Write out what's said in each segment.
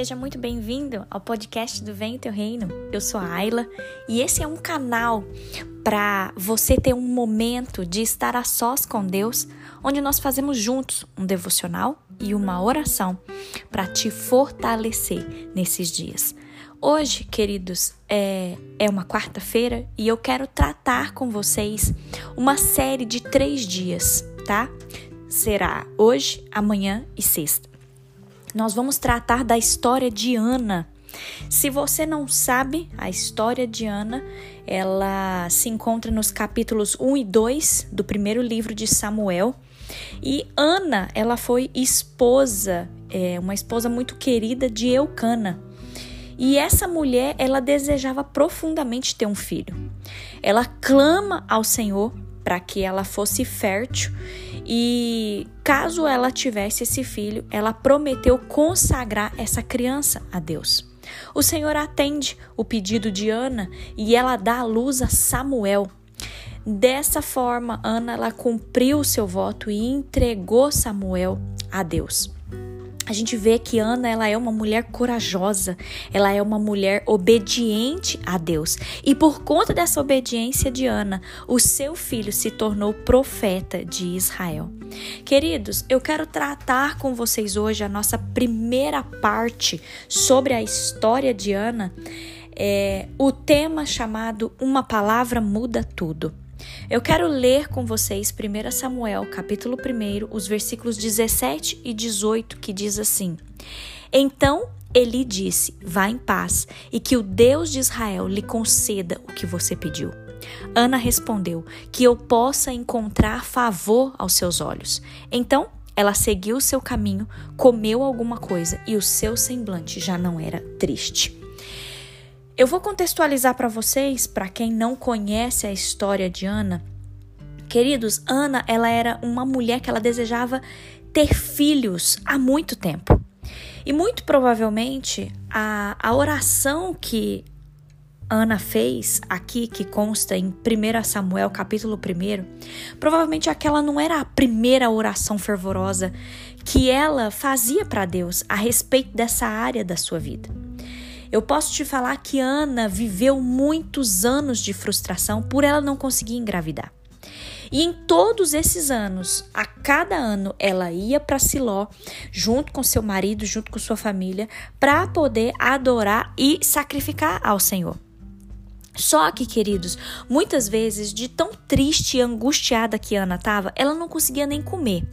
seja muito bem-vindo ao podcast do Vem Teu Reino. Eu sou a Ayla e esse é um canal para você ter um momento de estar a sós com Deus, onde nós fazemos juntos um devocional e uma oração para te fortalecer nesses dias. Hoje, queridos, é, é uma quarta-feira e eu quero tratar com vocês uma série de três dias, tá? Será hoje, amanhã e sexta nós vamos tratar da história de Ana. Se você não sabe, a história de Ana, ela se encontra nos capítulos 1 e 2 do primeiro livro de Samuel. E Ana, ela foi esposa, é, uma esposa muito querida de Eucana. E essa mulher, ela desejava profundamente ter um filho. Ela clama ao Senhor para que ela fosse fértil e caso ela tivesse esse filho, ela prometeu consagrar essa criança a Deus. O Senhor atende o pedido de Ana e ela dá à luz a Samuel. Dessa forma, Ana ela cumpriu o seu voto e entregou Samuel a Deus a gente vê que Ana ela é uma mulher corajosa, ela é uma mulher obediente a Deus. E por conta dessa obediência de Ana, o seu filho se tornou profeta de Israel. Queridos, eu quero tratar com vocês hoje a nossa primeira parte sobre a história de Ana, é, o tema chamado Uma Palavra Muda Tudo. Eu quero ler com vocês 1 Samuel, capítulo 1, os versículos 17 e 18, que diz assim: Então Eli disse: Vá em paz, e que o Deus de Israel lhe conceda o que você pediu. Ana respondeu: Que eu possa encontrar favor aos seus olhos. Então ela seguiu seu caminho, comeu alguma coisa e o seu semblante já não era triste. Eu vou contextualizar para vocês, para quem não conhece a história de Ana. Queridos, Ana, ela era uma mulher que ela desejava ter filhos há muito tempo. E muito provavelmente a, a oração que Ana fez aqui, que consta em 1 Samuel, capítulo 1, provavelmente aquela não era a primeira oração fervorosa que ela fazia para Deus a respeito dessa área da sua vida. Eu posso te falar que Ana viveu muitos anos de frustração por ela não conseguir engravidar. E em todos esses anos, a cada ano, ela ia para Siló, junto com seu marido, junto com sua família, para poder adorar e sacrificar ao Senhor. Só que, queridos, muitas vezes, de tão triste e angustiada que Ana estava, ela não conseguia nem comer.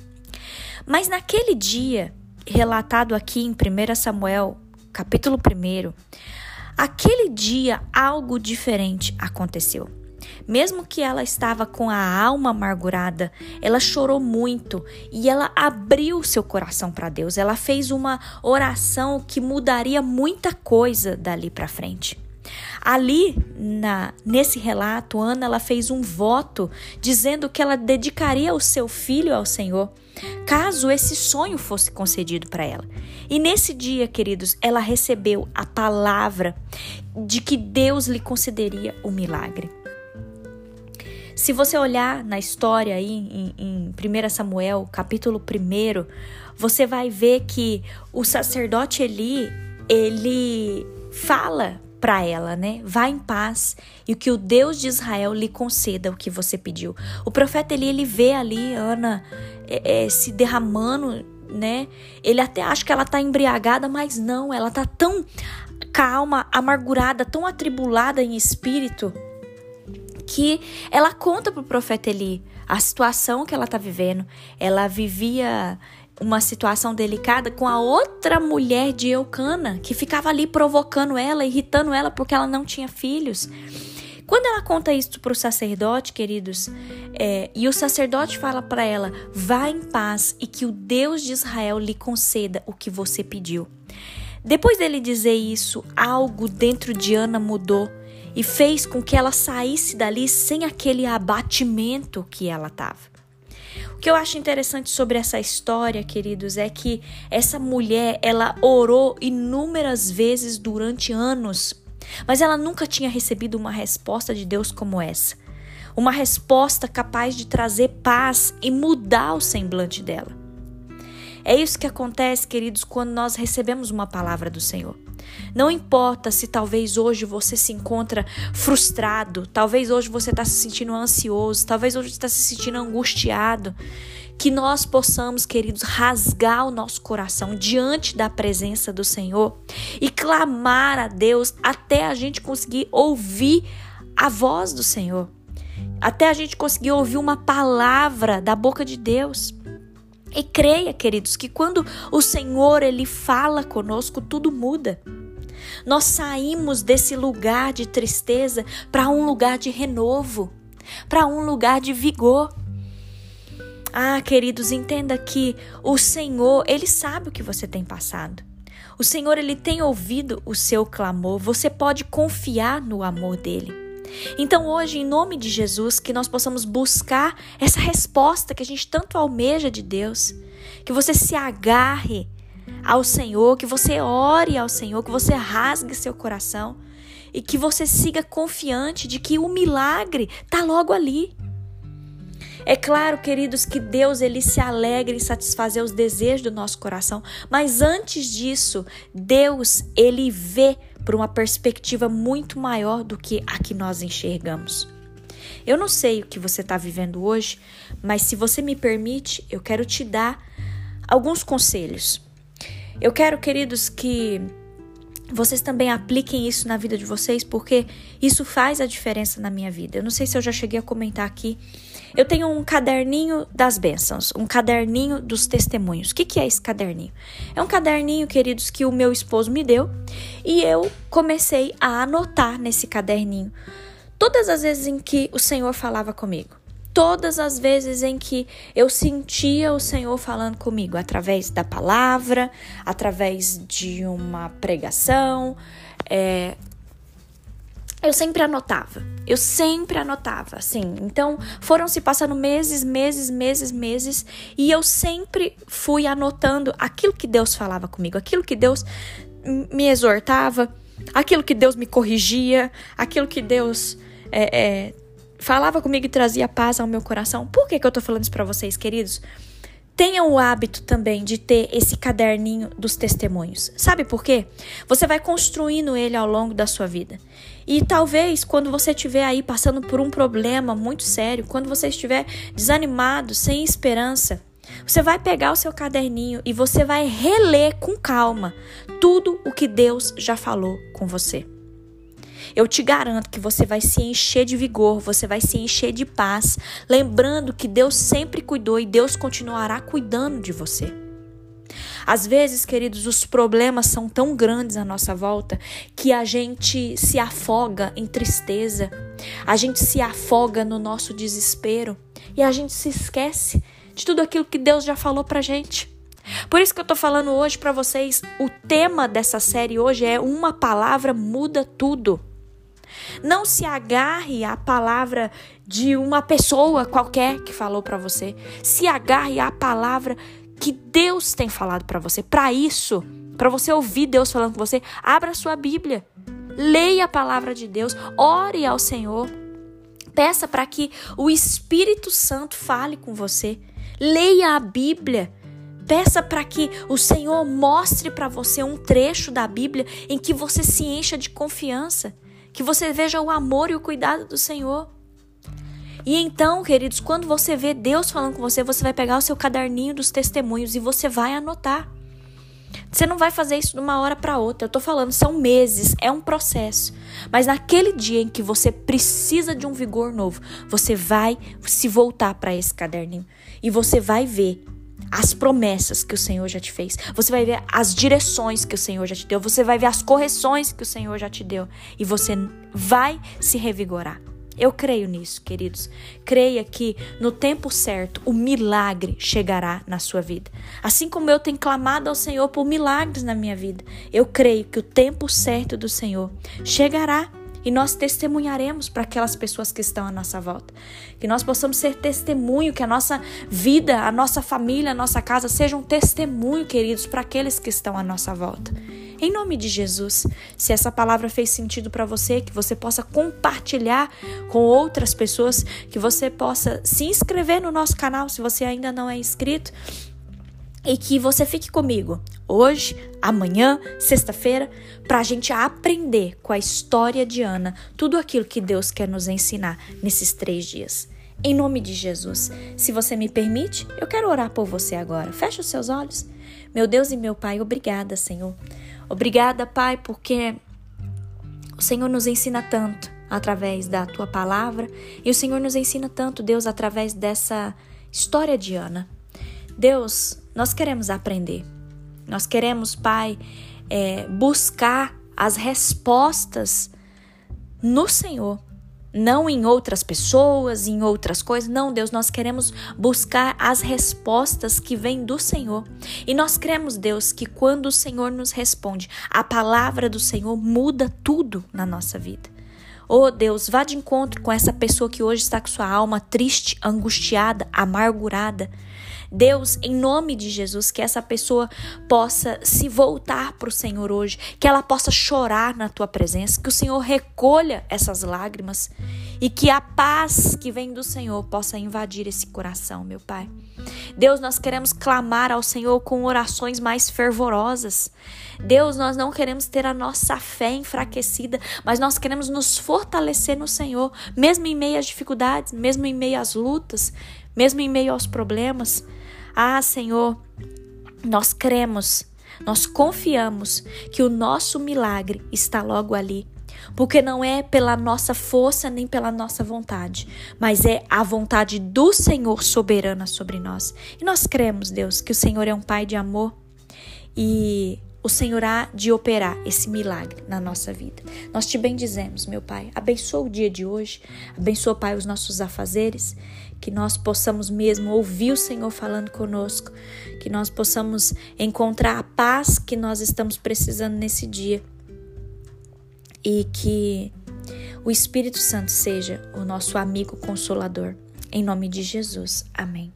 Mas naquele dia, relatado aqui em 1 Samuel capítulo 1, aquele dia algo diferente aconteceu. Mesmo que ela estava com a alma amargurada, ela chorou muito e ela abriu seu coração para Deus. Ela fez uma oração que mudaria muita coisa dali para frente. Ali, na, nesse relato, Ana ela fez um voto dizendo que ela dedicaria o seu filho ao Senhor, caso esse sonho fosse concedido para ela. E nesse dia, queridos, ela recebeu a palavra de que Deus lhe concederia o milagre. Se você olhar na história aí em, em 1 Samuel, capítulo 1, você vai ver que o sacerdote Eli, ele fala para ela, né? Vá em paz e que o Deus de Israel lhe conceda o que você pediu. O profeta Eli, ele vê ali Ana é, é, se derramando, né? Ele até acha que ela tá embriagada, mas não, ela tá tão calma, amargurada, tão atribulada em espírito que ela conta pro profeta Eli a situação que ela tá vivendo. Ela vivia uma situação delicada com a outra mulher de Eucana, que ficava ali provocando ela, irritando ela porque ela não tinha filhos. Quando ela conta isso para o sacerdote, queridos, é, e o sacerdote fala para ela: vá em paz e que o Deus de Israel lhe conceda o que você pediu. Depois dele dizer isso, algo dentro de Ana mudou e fez com que ela saísse dali sem aquele abatimento que ela estava. O que eu acho interessante sobre essa história, queridos, é que essa mulher, ela orou inúmeras vezes durante anos, mas ela nunca tinha recebido uma resposta de Deus como essa. Uma resposta capaz de trazer paz e mudar o semblante dela. É isso que acontece, queridos, quando nós recebemos uma palavra do Senhor. Não importa se talvez hoje você se encontra frustrado, talvez hoje você está se sentindo ansioso, talvez hoje você está se sentindo angustiado, que nós possamos, queridos, rasgar o nosso coração diante da presença do Senhor e clamar a Deus até a gente conseguir ouvir a voz do Senhor, até a gente conseguir ouvir uma palavra da boca de Deus. E creia, queridos, que quando o Senhor ele fala conosco, tudo muda. Nós saímos desse lugar de tristeza para um lugar de renovo, para um lugar de vigor. Ah, queridos, entenda que o Senhor, ele sabe o que você tem passado. O Senhor, ele tem ouvido o seu clamor. Você pode confiar no amor dele. Então, hoje, em nome de Jesus, que nós possamos buscar essa resposta que a gente tanto almeja de Deus. Que você se agarre ao Senhor, que você ore ao Senhor, que você rasgue seu coração e que você siga confiante de que o milagre está logo ali. É claro, queridos, que Deus ele se alegra em satisfazer os desejos do nosso coração, mas antes disso, Deus ele vê por uma perspectiva muito maior do que a que nós enxergamos. Eu não sei o que você está vivendo hoje, mas se você me permite, eu quero te dar alguns conselhos. Eu quero, queridos, que vocês também apliquem isso na vida de vocês, porque isso faz a diferença na minha vida. Eu não sei se eu já cheguei a comentar aqui. Eu tenho um caderninho das bênçãos, um caderninho dos testemunhos. O que, que é esse caderninho? É um caderninho, queridos, que o meu esposo me deu e eu comecei a anotar nesse caderninho todas as vezes em que o Senhor falava comigo todas as vezes em que eu sentia o Senhor falando comigo, através da palavra, através de uma pregação, é, eu sempre anotava. Eu sempre anotava, assim. Então, foram se passando meses, meses, meses, meses, e eu sempre fui anotando aquilo que Deus falava comigo, aquilo que Deus me exortava, aquilo que Deus me corrigia, aquilo que Deus é, é, falava comigo e trazia paz ao meu coração. Por que, que eu tô falando isso para vocês, queridos? Tenham o hábito também de ter esse caderninho dos testemunhos. Sabe por quê? Você vai construindo ele ao longo da sua vida. E talvez quando você estiver aí passando por um problema muito sério, quando você estiver desanimado, sem esperança, você vai pegar o seu caderninho e você vai reler com calma tudo o que Deus já falou com você. Eu te garanto que você vai se encher de vigor, você vai se encher de paz, lembrando que Deus sempre cuidou e Deus continuará cuidando de você. Às vezes, queridos, os problemas são tão grandes à nossa volta que a gente se afoga em tristeza, a gente se afoga no nosso desespero e a gente se esquece de tudo aquilo que Deus já falou pra gente. Por isso que eu tô falando hoje para vocês, o tema dessa série hoje é uma palavra muda tudo. Não se agarre à palavra de uma pessoa qualquer que falou para você. Se agarre à palavra que Deus tem falado para você. Para isso, para você ouvir Deus falando com você, abra sua Bíblia. Leia a palavra de Deus, ore ao Senhor. Peça para que o Espírito Santo fale com você. Leia a Bíblia. Peça para que o Senhor mostre para você um trecho da Bíblia em que você se encha de confiança que você veja o amor e o cuidado do Senhor. E então, queridos, quando você vê Deus falando com você, você vai pegar o seu caderninho dos testemunhos e você vai anotar. Você não vai fazer isso de uma hora para outra. Eu tô falando, são meses, é um processo. Mas naquele dia em que você precisa de um vigor novo, você vai se voltar para esse caderninho e você vai ver as promessas que o Senhor já te fez. Você vai ver as direções que o Senhor já te deu. Você vai ver as correções que o Senhor já te deu. E você vai se revigorar. Eu creio nisso, queridos. Creia que no tempo certo o milagre chegará na sua vida. Assim como eu tenho clamado ao Senhor por milagres na minha vida, eu creio que o tempo certo do Senhor chegará e nós testemunharemos para aquelas pessoas que estão à nossa volta. Que nós possamos ser testemunho, que a nossa vida, a nossa família, a nossa casa sejam um testemunho, queridos, para aqueles que estão à nossa volta. Em nome de Jesus, se essa palavra fez sentido para você, que você possa compartilhar com outras pessoas, que você possa se inscrever no nosso canal se você ainda não é inscrito e que você fique comigo hoje, amanhã, sexta-feira, para a gente aprender com a história de Ana tudo aquilo que Deus quer nos ensinar nesses três dias. Em nome de Jesus, se você me permite, eu quero orar por você agora. Feche os seus olhos. Meu Deus e meu Pai, obrigada, Senhor. Obrigada, Pai, porque o Senhor nos ensina tanto através da tua palavra e o Senhor nos ensina tanto, Deus, através dessa história de Ana. Deus, nós queremos aprender. Nós queremos, Pai, é, buscar as respostas no Senhor, não em outras pessoas, em outras coisas. Não, Deus, nós queremos buscar as respostas que vêm do Senhor. E nós cremos, Deus, que quando o Senhor nos responde, a palavra do Senhor muda tudo na nossa vida. Oh Deus, vá de encontro com essa pessoa que hoje está com sua alma triste, angustiada, amargurada. Deus, em nome de Jesus, que essa pessoa possa se voltar para o Senhor hoje, que ela possa chorar na tua presença, que o Senhor recolha essas lágrimas e que a paz que vem do Senhor possa invadir esse coração, meu Pai. Deus, nós queremos clamar ao Senhor com orações mais fervorosas. Deus, nós não queremos ter a nossa fé enfraquecida, mas nós queremos nos fortalecer no Senhor, mesmo em meio às dificuldades, mesmo em meio às lutas, mesmo em meio aos problemas. Ah, Senhor, nós cremos, nós confiamos que o nosso milagre está logo ali. Porque não é pela nossa força nem pela nossa vontade, mas é a vontade do Senhor soberana sobre nós. E nós cremos, Deus, que o Senhor é um Pai de amor e o Senhor há de operar esse milagre na nossa vida. Nós te bendizemos, meu Pai. Abençoa o dia de hoje. Abençoa, Pai, os nossos afazeres. Que nós possamos mesmo ouvir o Senhor falando conosco. Que nós possamos encontrar a paz que nós estamos precisando nesse dia. E que o Espírito Santo seja o nosso amigo consolador. Em nome de Jesus. Amém.